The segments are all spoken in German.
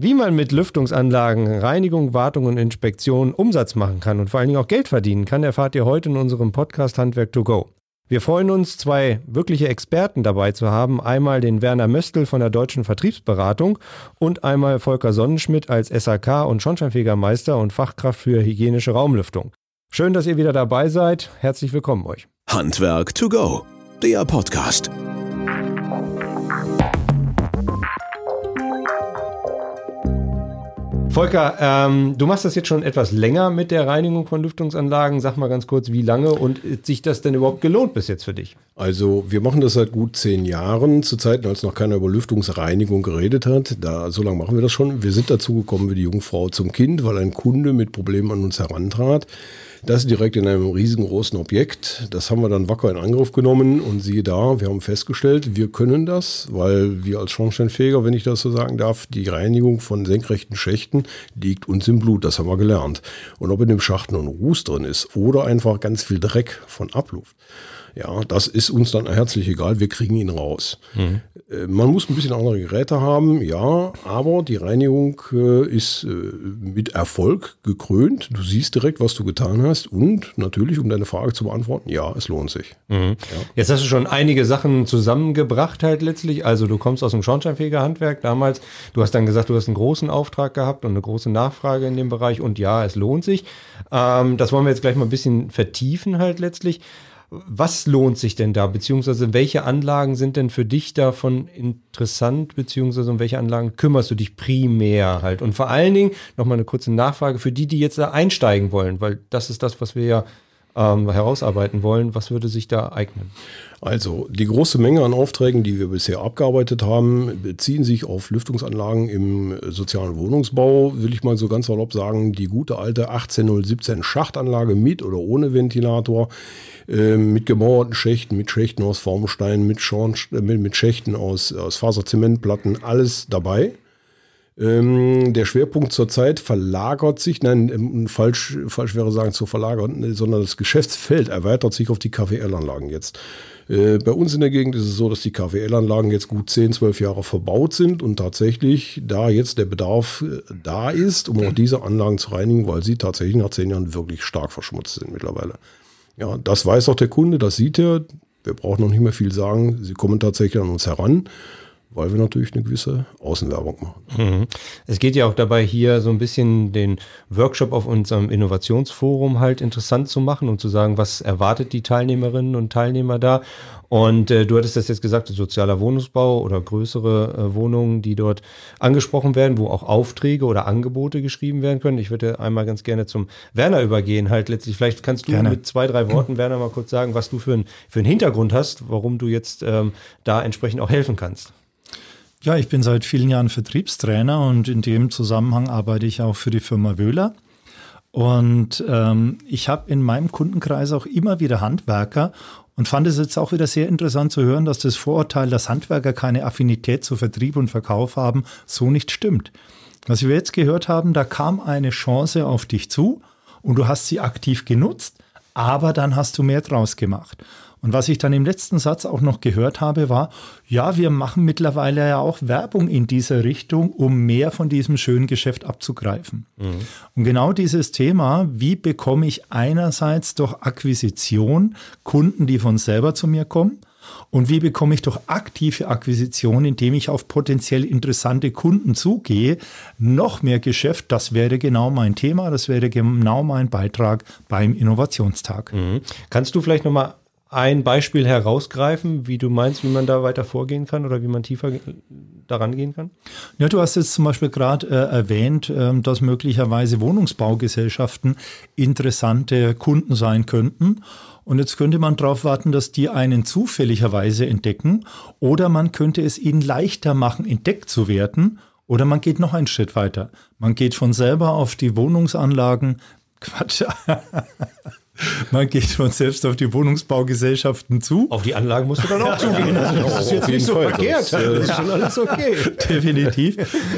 Wie man mit Lüftungsanlagen, Reinigung, Wartung und Inspektion Umsatz machen kann und vor allen Dingen auch Geld verdienen kann, erfahrt ihr heute in unserem Podcast Handwerk to go. Wir freuen uns, zwei wirkliche Experten dabei zu haben. Einmal den Werner Möstl von der Deutschen Vertriebsberatung und einmal Volker Sonnenschmidt als SAK und Schornsteinfegermeister und Fachkraft für hygienische Raumlüftung. Schön, dass ihr wieder dabei seid. Herzlich willkommen euch. Handwerk to go, der Podcast. Volker, ähm, du machst das jetzt schon etwas länger mit der Reinigung von Lüftungsanlagen. Sag mal ganz kurz, wie lange und ist sich das denn überhaupt gelohnt bis jetzt für dich? Also wir machen das seit gut zehn Jahren, zu Zeiten, als noch keiner über Lüftungsreinigung geredet hat. Da, so lange machen wir das schon. Wir sind dazu gekommen wie die Jungfrau zum Kind, weil ein Kunde mit Problemen an uns herantrat. Das direkt in einem riesengroßen Objekt. Das haben wir dann wacker in Angriff genommen und siehe da, wir haben festgestellt, wir können das, weil wir als Schornsteinfeger, wenn ich das so sagen darf, die Reinigung von senkrechten Schächten liegt uns im Blut. Das haben wir gelernt. Und ob in dem Schacht nur ein Ruß drin ist oder einfach ganz viel Dreck von Abluft. Ja, das ist uns dann herzlich egal, wir kriegen ihn raus. Mhm. Äh, man muss ein bisschen andere Geräte haben, ja, aber die Reinigung äh, ist äh, mit Erfolg gekrönt. Du siehst direkt, was du getan hast und natürlich, um deine Frage zu beantworten, ja, es lohnt sich. Mhm. Ja. Jetzt hast du schon einige Sachen zusammengebracht halt letztlich. Also du kommst aus dem Schornsteinfegerhandwerk damals. Du hast dann gesagt, du hast einen großen Auftrag gehabt und eine große Nachfrage in dem Bereich und ja, es lohnt sich. Ähm, das wollen wir jetzt gleich mal ein bisschen vertiefen halt letztlich. Was lohnt sich denn da? Beziehungsweise welche Anlagen sind denn für dich davon interessant? Beziehungsweise um welche Anlagen kümmerst du dich primär halt? Und vor allen Dingen nochmal eine kurze Nachfrage für die, die jetzt da einsteigen wollen, weil das ist das, was wir ja ähm, herausarbeiten wollen. Was würde sich da eignen? Also die große Menge an Aufträgen, die wir bisher abgearbeitet haben, beziehen sich auf Lüftungsanlagen im sozialen Wohnungsbau, will ich mal so ganz salopp sagen, die gute alte 18017 Schachtanlage mit oder ohne Ventilator, äh, mit gemauerten Schächten, mit Schächten aus Formstein, mit, Schorn, äh, mit, Schächten aus, aus Faserzementplatten, alles dabei. Ähm, der Schwerpunkt zurzeit verlagert sich, nein, ähm, falsch, falsch wäre sagen zu verlagern, sondern das Geschäftsfeld erweitert sich auf die KWL-Anlagen jetzt. Äh, bei uns in der Gegend ist es so, dass die KWL-Anlagen jetzt gut 10, 12 Jahre verbaut sind und tatsächlich da jetzt der Bedarf äh, da ist, um auch diese Anlagen zu reinigen, weil sie tatsächlich nach 10 Jahren wirklich stark verschmutzt sind mittlerweile. Ja, das weiß auch der Kunde, das sieht er. Wir brauchen noch nicht mehr viel sagen. Sie kommen tatsächlich an uns heran weil wir natürlich eine gewisse Außenwerbung machen. Mhm. Es geht ja auch dabei, hier so ein bisschen den Workshop auf unserem Innovationsforum halt interessant zu machen und zu sagen, was erwartet die Teilnehmerinnen und Teilnehmer da. Und äh, du hattest das jetzt gesagt, sozialer Wohnungsbau oder größere äh, Wohnungen, die dort angesprochen werden, wo auch Aufträge oder Angebote geschrieben werden können. Ich würde einmal ganz gerne zum Werner übergehen, halt letztlich. Vielleicht kannst du gerne. mit zwei, drei Worten, Werner, mal kurz sagen, was du für, ein, für einen Hintergrund hast, warum du jetzt ähm, da entsprechend auch helfen kannst. Ja, ich bin seit vielen Jahren Vertriebstrainer und in dem Zusammenhang arbeite ich auch für die Firma Wöhler. Und ähm, ich habe in meinem Kundenkreis auch immer wieder Handwerker und fand es jetzt auch wieder sehr interessant zu hören, dass das Vorurteil, dass Handwerker keine Affinität zu Vertrieb und Verkauf haben, so nicht stimmt. Was wir jetzt gehört haben, da kam eine Chance auf dich zu und du hast sie aktiv genutzt, aber dann hast du mehr draus gemacht. Und was ich dann im letzten Satz auch noch gehört habe, war, ja, wir machen mittlerweile ja auch Werbung in dieser Richtung, um mehr von diesem schönen Geschäft abzugreifen. Mhm. Und genau dieses Thema, wie bekomme ich einerseits durch Akquisition Kunden, die von selber zu mir kommen, und wie bekomme ich durch aktive Akquisition, indem ich auf potenziell interessante Kunden zugehe, noch mehr Geschäft? Das wäre genau mein Thema, das wäre genau mein Beitrag beim Innovationstag. Mhm. Kannst du vielleicht nochmal ein Beispiel herausgreifen, wie du meinst, wie man da weiter vorgehen kann oder wie man tiefer daran gehen kann? Ja, du hast jetzt zum Beispiel gerade äh, erwähnt, äh, dass möglicherweise Wohnungsbaugesellschaften interessante Kunden sein könnten. Und jetzt könnte man darauf warten, dass die einen zufälligerweise entdecken oder man könnte es ihnen leichter machen, entdeckt zu werden. Oder man geht noch einen Schritt weiter. Man geht von selber auf die Wohnungsanlagen. Quatsch. Man geht von selbst auf die Wohnungsbaugesellschaften zu. Auf die Anlagen musst du dann auch zugehen. Also das ist jetzt nicht so Fall. verkehrt. Das, das ist schon alles okay. Definitiv.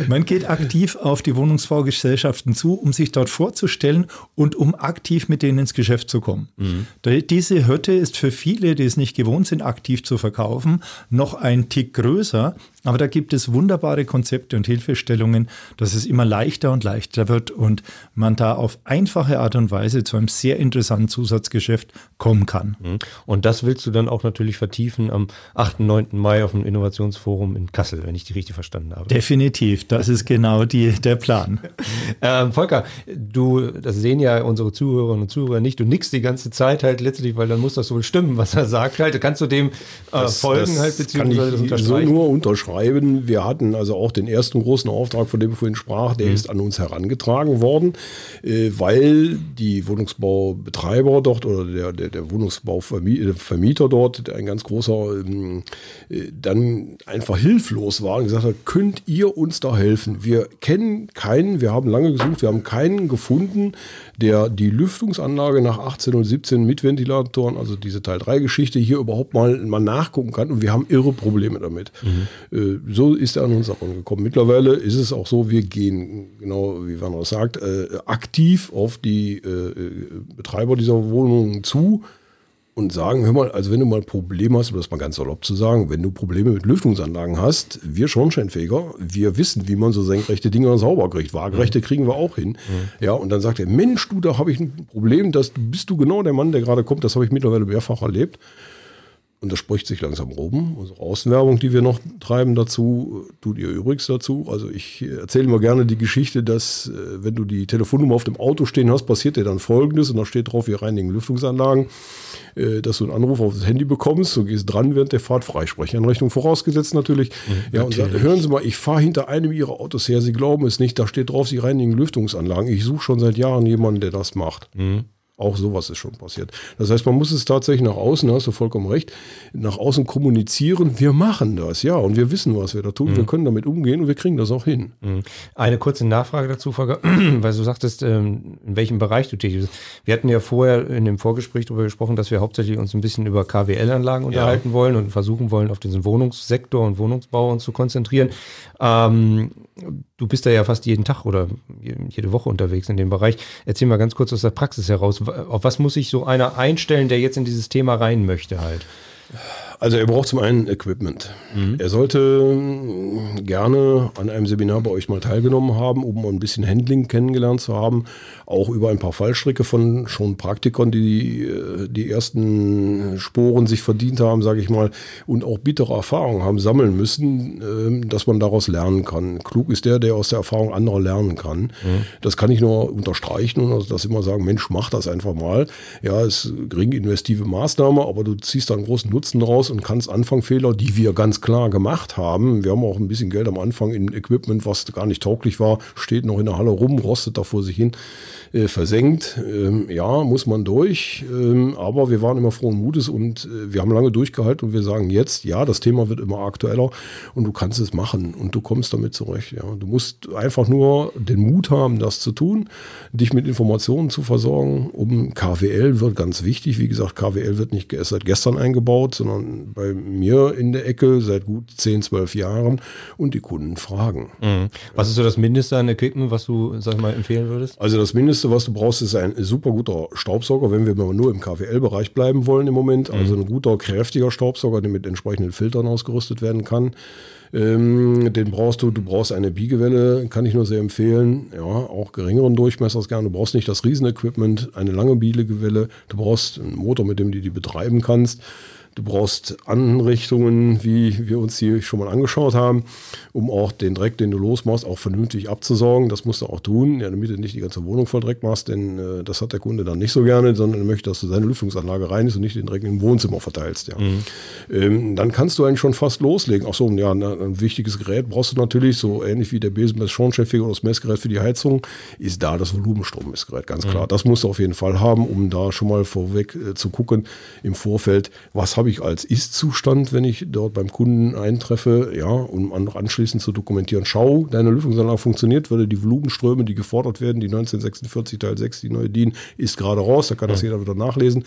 Man geht aktiv auf die Wohnungsbaugesellschaften zu, um sich dort vorzustellen und um aktiv mit denen ins Geschäft zu kommen. Mhm. Diese Hürde ist für viele, die es nicht gewohnt sind, aktiv zu verkaufen, noch ein Tick größer, Aber da gibt es wunderbare Konzepte und Hilfestellungen, dass es immer leichter und leichter wird und man da auf einfache Art und Weise zu einem sehr interessanten Zusatzgeschäft kommen kann. Mhm. Und das willst du dann auch natürlich vertiefen am 8. 9. Mai auf dem Innovationsforum in Kassel, wenn ich die richtig verstanden habe. Definitiv, das ist genau die, der Plan. ähm, Volker, du, das sehen ja unsere Zuhörerinnen und Zuhörer nicht, du nickst die ganze Zeit halt letztlich, weil dann muss das wohl stimmen, was er sagt halt. Kannst du dem äh, Das- folgen das halt, beziehungsweise das kann ich so unterstreichen? nur unterschreiben. Wir hatten also auch den ersten großen Auftrag, von dem ich vorhin sprach, Mhm. der ist an uns herangetragen worden, äh, weil die Wohnungsbaubetreiber dort oder der, der, der Wohnungsbauvermieter dort, der ein ganz großer, ähm, äh, dann einfach hilflos war und gesagt hat, könnt ihr uns da helfen? Wir kennen keinen, wir haben lange gesucht, wir haben keinen gefunden, der die Lüftungsanlage nach 1817 mit Ventilatoren, also diese Teil 3 Geschichte hier überhaupt mal, mal nachgucken kann und wir haben irre Probleme damit. Äh, so ist er an uns auch angekommen. Mittlerweile ist es auch so, wir gehen, genau wie Werner sagt, äh, aktiv auf die äh, äh, Betreiber dieser Wohnungen zu und sagen, hör mal, also wenn du mal Probleme hast, um das mal ganz salopp zu sagen, wenn du Probleme mit Lüftungsanlagen hast, wir Schornsteinfeger, wir wissen, wie man so senkrechte Dinger sauber kriegt. Waagerechte kriegen wir auch hin. Ja, und dann sagt er, Mensch, du, da habe ich ein Problem, das bist du genau der Mann, der gerade kommt, das habe ich mittlerweile mehrfach erlebt. Und das spricht sich langsam rum. Unsere Außenwerbung, die wir noch treiben dazu, tut ihr übrigens dazu. Also ich erzähle immer gerne die Geschichte, dass äh, wenn du die Telefonnummer auf dem Auto stehen hast, passiert dir dann Folgendes und da steht drauf, wir reinigen Lüftungsanlagen, äh, dass du einen Anruf auf das Handy bekommst, du gehst dran während der Fahrt, Freisprecheinrichtung vorausgesetzt natürlich. ja, und sagt, hören Sie mal, ich fahre hinter einem Ihrer Autos her, Sie glauben es nicht, da steht drauf, Sie reinigen Lüftungsanlagen. Ich suche schon seit Jahren jemanden, der das macht. Auch sowas ist schon passiert. Das heißt, man muss es tatsächlich nach außen, da hast du vollkommen recht, nach außen kommunizieren. Wir machen das, ja, und wir wissen, was wir da tun. Wir können damit umgehen und wir kriegen das auch hin. Mhm. Eine kurze Nachfrage dazu, weil du sagtest, ähm, in welchem Bereich du tätig bist. Wir hatten ja vorher in dem Vorgespräch darüber gesprochen, dass wir hauptsächlich uns ein bisschen über KWL-Anlagen unterhalten wollen und versuchen wollen, auf diesen Wohnungssektor und Wohnungsbau uns zu konzentrieren. Ähm, du bist da ja fast jeden Tag oder jede Woche unterwegs in dem Bereich. Erzähl mal ganz kurz aus der Praxis heraus. Auf was muss sich so einer einstellen, der jetzt in dieses Thema rein möchte halt? Also er braucht zum einen Equipment. Er sollte mh, gerne an einem Seminar bei euch mal teilgenommen haben, um ein bisschen Handling kennengelernt zu haben. Auch über ein paar Fallstricke von schon Praktikern, die äh, die ersten Sporen sich verdient haben, sage ich mal, und auch bittere Erfahrungen haben sammeln müssen, ähm, dass man daraus lernen kann. Klug ist der, der aus der Erfahrung anderer lernen kann. Das kann ich nur unterstreichen und also das immer sagen, Mensch, mach das einfach mal. Ja, es ist gering investive Maßnahme, aber du ziehst da einen großen Nutzen raus und kannst Anfangfehler, die wir ganz klar gemacht haben. Wir haben auch ein bisschen Geld am Anfang in Equipment, was gar nicht tauglich war, steht noch in der Halle rum, rostet da vor sich hin, äh, versenkt. Ähm, ja, muss man durch. Ähm, aber wir waren immer frohen Mutes und äh, wir haben lange durchgehalten und wir sagen jetzt, ja, das Thema wird immer aktueller und du kannst es machen und du kommst damit zurecht. Ja. Du musst einfach nur den Mut haben, das zu tun, dich mit Informationen zu versorgen. Um KWL wird ganz wichtig. Wie gesagt, KWL wird nicht seit gestern eingebaut, sondern bei mir in der Ecke seit gut 10, 12 Jahren und die Kunden fragen. Was ist so das Mindeste an Equipment, was du, sag ich mal, empfehlen würdest? Also das Mindeste, was du brauchst, ist ein super guter Staubsauger, wenn wir mal nur im KWL-Bereich bleiben wollen im Moment. Also ein guter, kräftiger Staubsauger, der mit entsprechenden Filtern ausgerüstet werden kann. Ähm, den brauchst du, du brauchst eine Biegewelle, kann ich nur sehr empfehlen. Ja, auch geringeren Durchmessers gerne. Du brauchst nicht das Riesenequipment, eine lange Biegewelle. Du brauchst einen Motor, mit dem du die betreiben kannst. Du brauchst Anrichtungen, wie wir uns hier schon mal angeschaut haben, um auch den Dreck, den du losmachst, auch vernünftig abzusaugen. Das musst du auch tun, ja, damit du nicht die ganze Wohnung voll Dreck machst, denn äh, das hat der Kunde dann nicht so gerne, sondern er möchte, dass du seine Lüftungsanlage rein ist und nicht den Dreck im Wohnzimmer verteilst. Ja. Ähm, dann kannst du eigentlich schon fast loslegen. Ach so, ja, ein, ein wichtiges Gerät brauchst du natürlich, so ähnlich wie der Besenmess Schornsteinfeger oder das Messgerät für die Heizung, ist da das Volumenstrom-Messgerät, ganz klar. Das musst du auf jeden Fall haben, um da schon mal vorweg äh, zu gucken im Vorfeld, was habe ich als Ist-Zustand, wenn ich dort beim Kunden eintreffe, ja, um an, anschließend zu dokumentieren, schau, deine Lüftungsanlage funktioniert, würde die Volumenströme, die gefordert werden, die 1946 Teil 6, die neue DIN, ist gerade raus, da kann das jeder wieder nachlesen.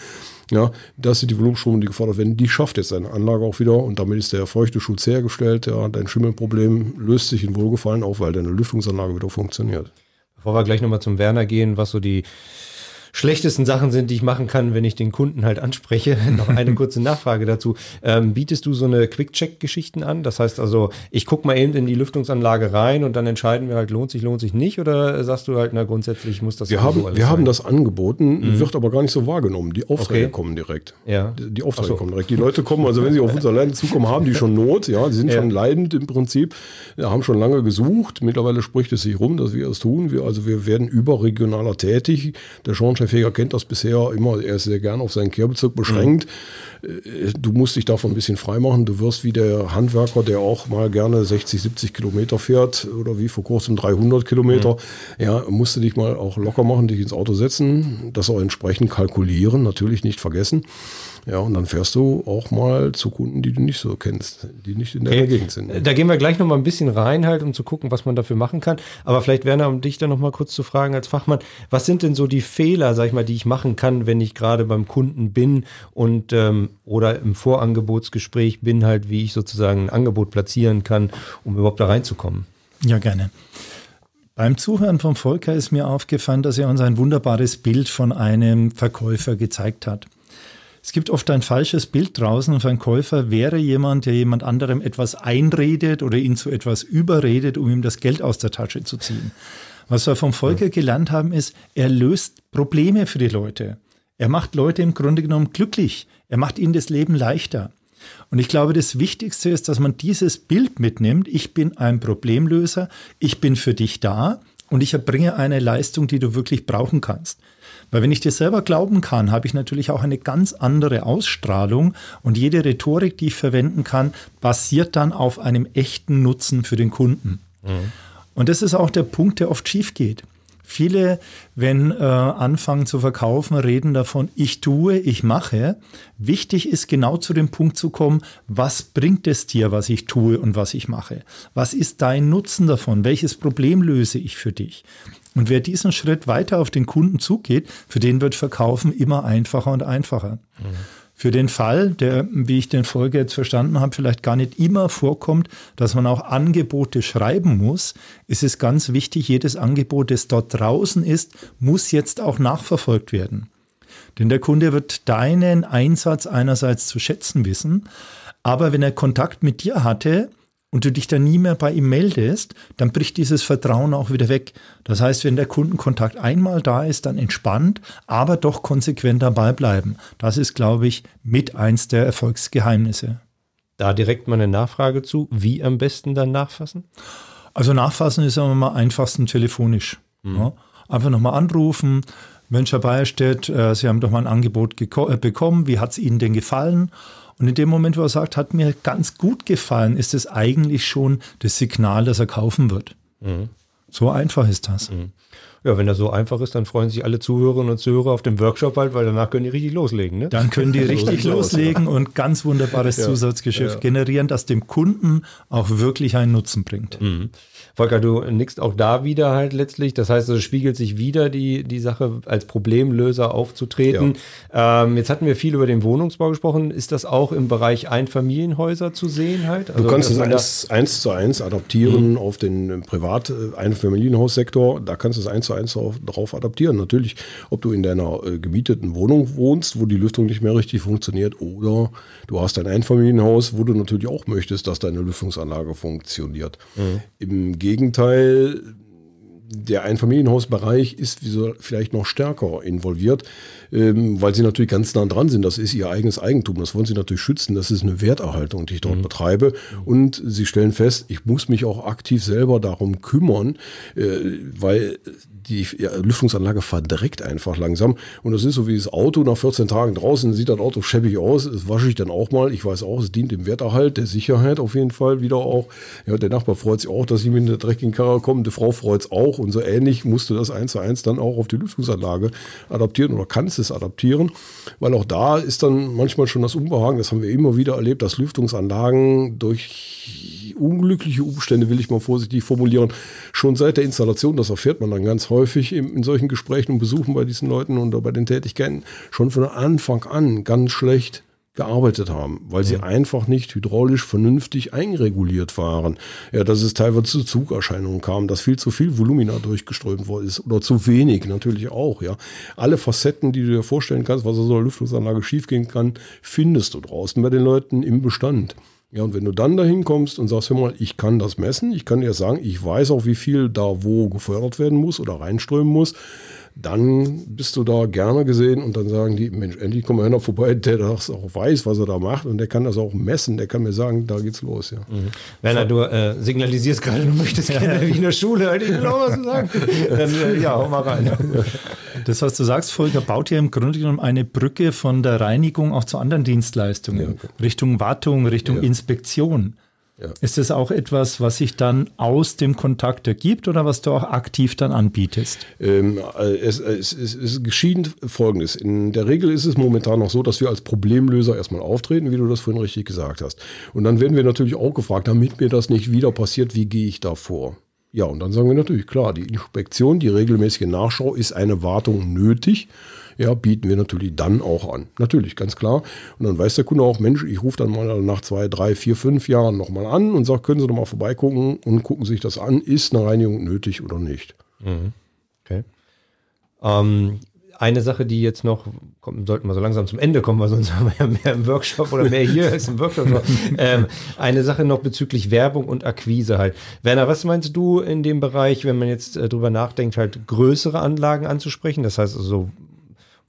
Ja, das sind die Volumenströme, die gefordert werden, die schafft jetzt seine Anlage auch wieder und damit ist der feuchte Schutz hergestellt, ja, dein Schimmelproblem löst sich in Wohlgefallen auf, weil deine Lüftungsanlage wieder funktioniert. Bevor wir gleich nochmal zum Werner gehen, was so die schlechtesten Sachen sind, die ich machen kann, wenn ich den Kunden halt anspreche. Noch eine kurze Nachfrage dazu. Ähm, bietest du so eine Quick-Check-Geschichten an? Das heißt also, ich gucke mal eben in die Lüftungsanlage rein und dann entscheiden wir halt, lohnt sich, lohnt sich nicht? Oder sagst du halt, na grundsätzlich muss das Wir haben, wir haben das angeboten, mhm. wird aber gar nicht so wahrgenommen. Die Aufträge okay. kommen direkt. Ja. Die, die Aufträge so. kommen direkt. Die Leute kommen, also wenn sie auf unser Land zukommen, haben die schon Not, ja, die sind ja. schon leidend im Prinzip, haben schon lange gesucht. Mittlerweile spricht es sich rum, dass wir es tun. Wir, also wir werden überregionaler tätig. Der Schornsteinfeger kennt das bisher immer, er ist sehr gern auf seinen Kehrbezirk beschränkt. Mhm. Du musst dich davon ein bisschen freimachen. Du wirst wie der Handwerker, der auch mal gerne 60, 70 Kilometer fährt oder wie vor kurzem 300 Kilometer, mhm. ja, musst du dich mal auch locker machen, dich ins Auto setzen, das auch entsprechend kalkulieren, natürlich nicht vergessen. Ja, und dann fährst du auch mal zu Kunden, die du nicht so kennst, die nicht in der okay. Gegend sind. Da gehen wir gleich noch mal ein bisschen rein halt, um zu gucken, was man dafür machen kann. Aber vielleicht, Werner, um dich dann noch mal kurz zu fragen als Fachmann, was sind denn so die Fehler, sag ich mal, die ich machen kann, wenn ich gerade beim Kunden bin und ähm, oder im Vorangebotsgespräch bin, halt, wie ich sozusagen ein Angebot platzieren kann, um überhaupt da reinzukommen? Ja, gerne. Beim Zuhören von Volker ist mir aufgefallen, dass er uns ein wunderbares Bild von einem Verkäufer gezeigt hat. Es gibt oft ein falsches Bild draußen ein Käufer wäre jemand, der jemand anderem etwas einredet oder ihn zu etwas überredet, um ihm das Geld aus der Tasche zu ziehen. Was wir vom Volker gelernt haben, ist, er löst Probleme für die Leute. Er macht Leute im Grunde genommen glücklich. Er macht ihnen das Leben leichter. Und ich glaube, das Wichtigste ist, dass man dieses Bild mitnimmt. Ich bin ein Problemlöser. Ich bin für dich da und ich erbringe eine Leistung, die du wirklich brauchen kannst. Weil wenn ich dir selber glauben kann, habe ich natürlich auch eine ganz andere Ausstrahlung und jede Rhetorik, die ich verwenden kann, basiert dann auf einem echten Nutzen für den Kunden. Mhm. Und das ist auch der Punkt, der oft schief geht. Viele, wenn äh, anfangen zu verkaufen, reden davon, ich tue, ich mache. Wichtig ist genau zu dem Punkt zu kommen, was bringt es dir, was ich tue und was ich mache? Was ist dein Nutzen davon? Welches Problem löse ich für dich? Und wer diesen Schritt weiter auf den Kunden zugeht, für den wird Verkaufen immer einfacher und einfacher. Mhm. Für den Fall, der, wie ich den Folge jetzt verstanden habe, vielleicht gar nicht immer vorkommt, dass man auch Angebote schreiben muss, ist es ganz wichtig, jedes Angebot, das dort draußen ist, muss jetzt auch nachverfolgt werden. Denn der Kunde wird deinen Einsatz einerseits zu schätzen wissen, aber wenn er Kontakt mit dir hatte, und du dich dann nie mehr bei ihm meldest, dann bricht dieses Vertrauen auch wieder weg. Das heißt, wenn der Kundenkontakt einmal da ist, dann entspannt, aber doch konsequent dabei bleiben. Das ist, glaube ich, mit eins der Erfolgsgeheimnisse. Da direkt mal eine Nachfrage zu. Wie am besten dann nachfassen? Also nachfassen ist immer mal einfachsten telefonisch. Mhm. Ja, einfach nochmal anrufen. Mensch, Herr Bayerstedt, äh, Sie haben doch mal ein Angebot äh, bekommen. Wie hat es Ihnen denn gefallen? Und in dem Moment, wo er sagt, hat mir ganz gut gefallen, ist es eigentlich schon das Signal, dass er kaufen wird. Mhm. So einfach ist das. Mhm. Ja, wenn das so einfach ist, dann freuen sich alle Zuhörerinnen und Zuhörer auf dem Workshop bald, weil danach können die richtig loslegen. Ne? Dann können die richtig loslegen und ganz wunderbares ja. Zusatzgeschäft ja. generieren, das dem Kunden auch wirklich einen Nutzen bringt. Mhm. Volker, du nickst auch da wieder halt letztlich. Das heißt, es spiegelt sich wieder die, die Sache als Problemlöser aufzutreten. Ja. Ähm, jetzt hatten wir viel über den Wohnungsbau gesprochen. Ist das auch im Bereich Einfamilienhäuser zu sehen halt? Also, du kannst es eins, eins zu eins adaptieren mhm. auf den äh, Einfamilienhaussektor. Da kannst du es eins zu eins drauf, drauf adaptieren. Natürlich, ob du in deiner äh, gemieteten Wohnung wohnst, wo die Lüftung nicht mehr richtig funktioniert, oder du hast ein Einfamilienhaus, wo du natürlich auch möchtest, dass deine Lüftungsanlage funktioniert. Mhm. Im Gegenteil, der Einfamilienhausbereich ist vielleicht noch stärker involviert, ähm, weil sie natürlich ganz nah dran sind. Das ist ihr eigenes Eigentum. Das wollen sie natürlich schützen. Das ist eine Werterhaltung, die ich dort mhm. betreibe. Und sie stellen fest, ich muss mich auch aktiv selber darum kümmern, äh, weil die Lüftungsanlage verdreckt einfach langsam. Und das ist so wie das Auto nach 14 Tagen draußen, sieht das Auto schäbig aus. Das wasche ich dann auch mal. Ich weiß auch, es dient dem Werterhalt, der Sicherheit auf jeden Fall wieder auch. Ja, der Nachbar freut sich auch, dass ich mit einer dreckigen Karre komme. Die Frau freut es auch. Und so ähnlich musst du das eins zu eins dann auch auf die Lüftungsanlage adaptieren oder kannst es adaptieren. Weil auch da ist dann manchmal schon das Unbehagen, das haben wir immer wieder erlebt, dass Lüftungsanlagen durch unglückliche Umstände, will ich mal vorsichtig formulieren, schon seit der Installation, das erfährt man dann ganz häufig in, in solchen Gesprächen und Besuchen bei diesen Leuten und bei den Tätigkeiten, schon von Anfang an ganz schlecht gearbeitet haben, weil sie einfach nicht hydraulisch vernünftig einreguliert waren. Ja, dass es teilweise zu Zugerscheinungen kam, dass viel zu viel Volumina durchgeströmt worden ist oder zu wenig natürlich auch. Ja, alle Facetten, die du dir vorstellen kannst, was aus so einer Lüftungsanlage schiefgehen kann, findest du draußen bei den Leuten im Bestand. Ja, und wenn du dann dahin kommst und sagst, hör mal, ich kann das messen, ich kann dir sagen, ich weiß auch, wie viel da wo gefördert werden muss oder reinströmen muss, dann bist du da gerne gesehen und dann sagen die, Mensch, endlich kommt einer vorbei, der das auch weiß, was er da macht und der kann das auch messen, der kann mir sagen, da geht's los. Ja. Mhm. Werner, du äh, signalisierst gerade, du möchtest gerne wie in der Schule, halt, ich will auch was sagen. Dann, äh, ja, hau mal rein. Das, was du sagst, Volker, baut ja im Grunde genommen eine Brücke von der Reinigung auch zu anderen Dienstleistungen, ja, okay. Richtung Wartung, Richtung ja. Inspektion. Ja. Ist das auch etwas, was sich dann aus dem Kontakt ergibt oder was du auch aktiv dann anbietest? Ähm, äh, es, es, es, es geschieht Folgendes. In der Regel ist es momentan noch so, dass wir als Problemlöser erstmal auftreten, wie du das vorhin richtig gesagt hast. Und dann werden wir natürlich auch gefragt, damit mir das nicht wieder passiert, wie gehe ich da vor? Ja, und dann sagen wir natürlich, klar, die Inspektion, die regelmäßige Nachschau ist eine Wartung nötig ja, bieten wir natürlich dann auch an. Natürlich, ganz klar. Und dann weiß der Kunde auch, Mensch, ich rufe dann mal nach zwei, drei, vier, fünf Jahren nochmal an und sage, können Sie doch mal vorbeigucken und gucken sich das an, ist eine Reinigung nötig oder nicht. Mhm. Okay. Ähm, eine Sache, die jetzt noch, kommt, sollten wir so langsam zum Ende kommen, weil sonst haben wir ja mehr im Workshop oder mehr hier als im Workshop. ähm, eine Sache noch bezüglich Werbung und Akquise halt. Werner, was meinst du in dem Bereich, wenn man jetzt äh, drüber nachdenkt, halt größere Anlagen anzusprechen? Das heißt also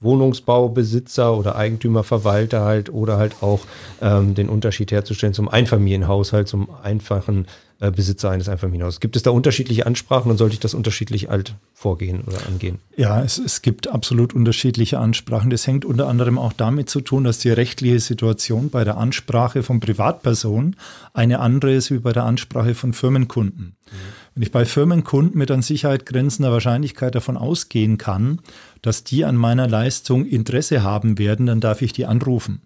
Wohnungsbaubesitzer oder Eigentümerverwalter halt oder halt auch ähm, den Unterschied herzustellen zum Einfamilienhaushalt, zum einfachen äh, Besitzer eines Einfamilienhauses. Gibt es da unterschiedliche Ansprachen und sollte ich das unterschiedlich alt vorgehen oder angehen? Ja, es, es gibt absolut unterschiedliche Ansprachen. Das hängt unter anderem auch damit zu tun, dass die rechtliche Situation bei der Ansprache von Privatpersonen eine andere ist wie bei der Ansprache von Firmenkunden. Mhm. Wenn ich bei Firmenkunden mit an Sicherheit grenzender Wahrscheinlichkeit davon ausgehen kann, dass die an meiner Leistung Interesse haben werden, dann darf ich die anrufen.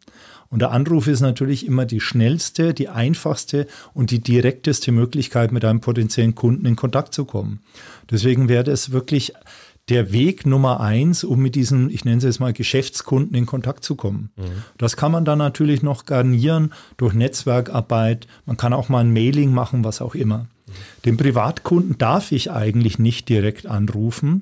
Und der Anruf ist natürlich immer die schnellste, die einfachste und die direkteste Möglichkeit, mit einem potenziellen Kunden in Kontakt zu kommen. Deswegen wäre es wirklich der Weg Nummer eins, um mit diesen, ich nenne es jetzt mal, Geschäftskunden in Kontakt zu kommen. Mhm. Das kann man dann natürlich noch garnieren durch Netzwerkarbeit. Man kann auch mal ein Mailing machen, was auch immer. Den Privatkunden darf ich eigentlich nicht direkt anrufen.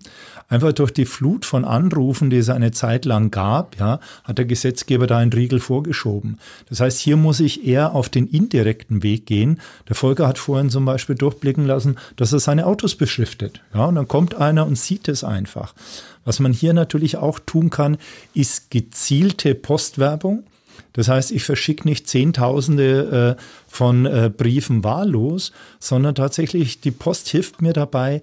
Einfach durch die Flut von Anrufen, die es eine Zeit lang gab, ja, hat der Gesetzgeber da einen Riegel vorgeschoben. Das heißt, hier muss ich eher auf den indirekten Weg gehen. Der Volker hat vorhin zum Beispiel durchblicken lassen, dass er seine Autos beschriftet. Ja, und dann kommt einer und sieht es einfach. Was man hier natürlich auch tun kann, ist gezielte Postwerbung. Das heißt, ich verschicke nicht Zehntausende äh, von äh, Briefen wahllos, sondern tatsächlich die Post hilft mir dabei,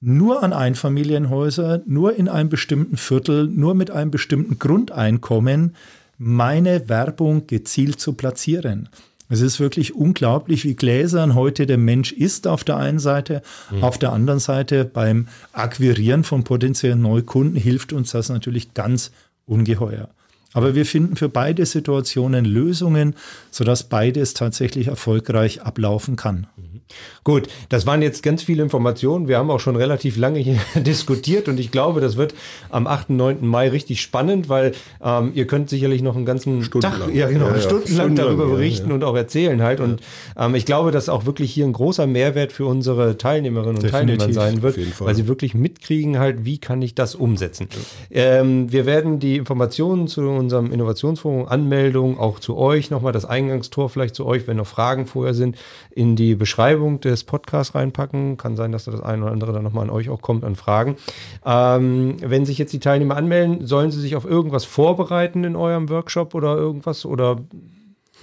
nur an Einfamilienhäuser, nur in einem bestimmten Viertel, nur mit einem bestimmten Grundeinkommen meine Werbung gezielt zu platzieren. Es ist wirklich unglaublich, wie gläsern heute der Mensch ist auf der einen Seite. Mhm. Auf der anderen Seite beim Akquirieren von potenziellen Neukunden hilft uns das natürlich ganz ungeheuer. Aber wir finden für beide Situationen Lösungen, sodass beides tatsächlich erfolgreich ablaufen kann. Gut, das waren jetzt ganz viele Informationen. Wir haben auch schon relativ lange hier diskutiert und ich glaube, das wird am 8. 9. Mai richtig spannend, weil ähm, ihr könnt sicherlich noch einen ganzen stundenlang. Tag, ja genau, ja, ja. stundenlang darüber ja, berichten und auch erzählen halt. Und ähm, ich glaube, dass auch wirklich hier ein großer Mehrwert für unsere Teilnehmerinnen und Definitiv, Teilnehmer sein wird, weil sie wirklich mitkriegen halt, wie kann ich das umsetzen. Ähm, wir werden die Informationen zu unserem Innovationsforum, Anmeldung auch zu euch nochmal, das Eingangstor vielleicht zu euch, wenn noch Fragen vorher sind, in die Beschreibung Beschreibung des Podcasts reinpacken. Kann sein, dass da das eine oder andere dann nochmal an euch auch kommt, an Fragen. Ähm, wenn sich jetzt die Teilnehmer anmelden, sollen sie sich auf irgendwas vorbereiten in eurem Workshop oder irgendwas? Oder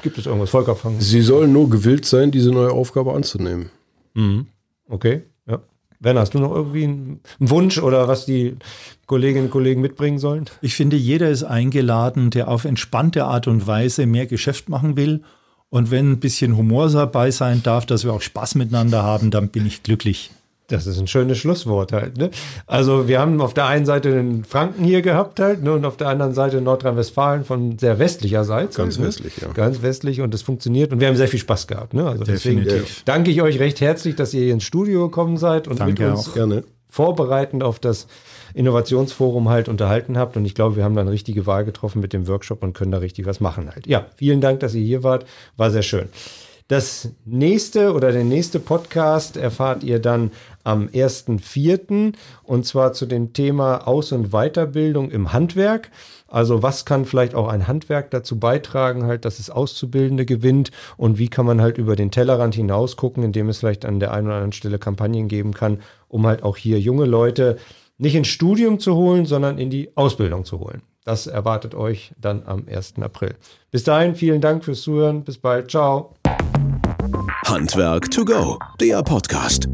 gibt es irgendwas? Volker, fangen. Sie sollen nur gewillt sein, diese neue Aufgabe anzunehmen. Mhm. Okay, ja. Werner, hast du noch irgendwie einen Wunsch oder was die Kolleginnen und Kollegen mitbringen sollen? Ich finde, jeder ist eingeladen, der auf entspannte Art und Weise mehr Geschäft machen will und wenn ein bisschen Humor dabei sein darf, dass wir auch Spaß miteinander haben, dann bin ich glücklich. Das ist ein schönes Schlusswort halt. Ne? Also wir haben auf der einen Seite den Franken hier gehabt halt ne? und auf der anderen Seite Nordrhein-Westfalen von sehr westlicher Seite. Ganz halt, westlich, ja. Ganz westlich und es funktioniert und wir haben sehr viel Spaß gehabt. Ne? Also deswegen danke ich euch recht herzlich, dass ihr hier ins Studio gekommen seid und danke mit uns auch. Vorbereitend auf das Innovationsforum halt unterhalten habt. Und ich glaube, wir haben dann richtige Wahl getroffen mit dem Workshop und können da richtig was machen halt. Ja, vielen Dank, dass ihr hier wart. War sehr schön. Das nächste oder der nächste Podcast erfahrt ihr dann am 1.4. und zwar zu dem Thema Aus- und Weiterbildung im Handwerk. Also was kann vielleicht auch ein Handwerk dazu beitragen, halt, dass es Auszubildende gewinnt und wie kann man halt über den Tellerrand hinaus gucken, indem es vielleicht an der einen oder anderen Stelle Kampagnen geben kann, um halt auch hier junge Leute nicht ins Studium zu holen, sondern in die Ausbildung zu holen. Das erwartet euch dann am 1. April. Bis dahin, vielen Dank fürs Zuhören. Bis bald. Ciao. Handwerk to go, der Podcast.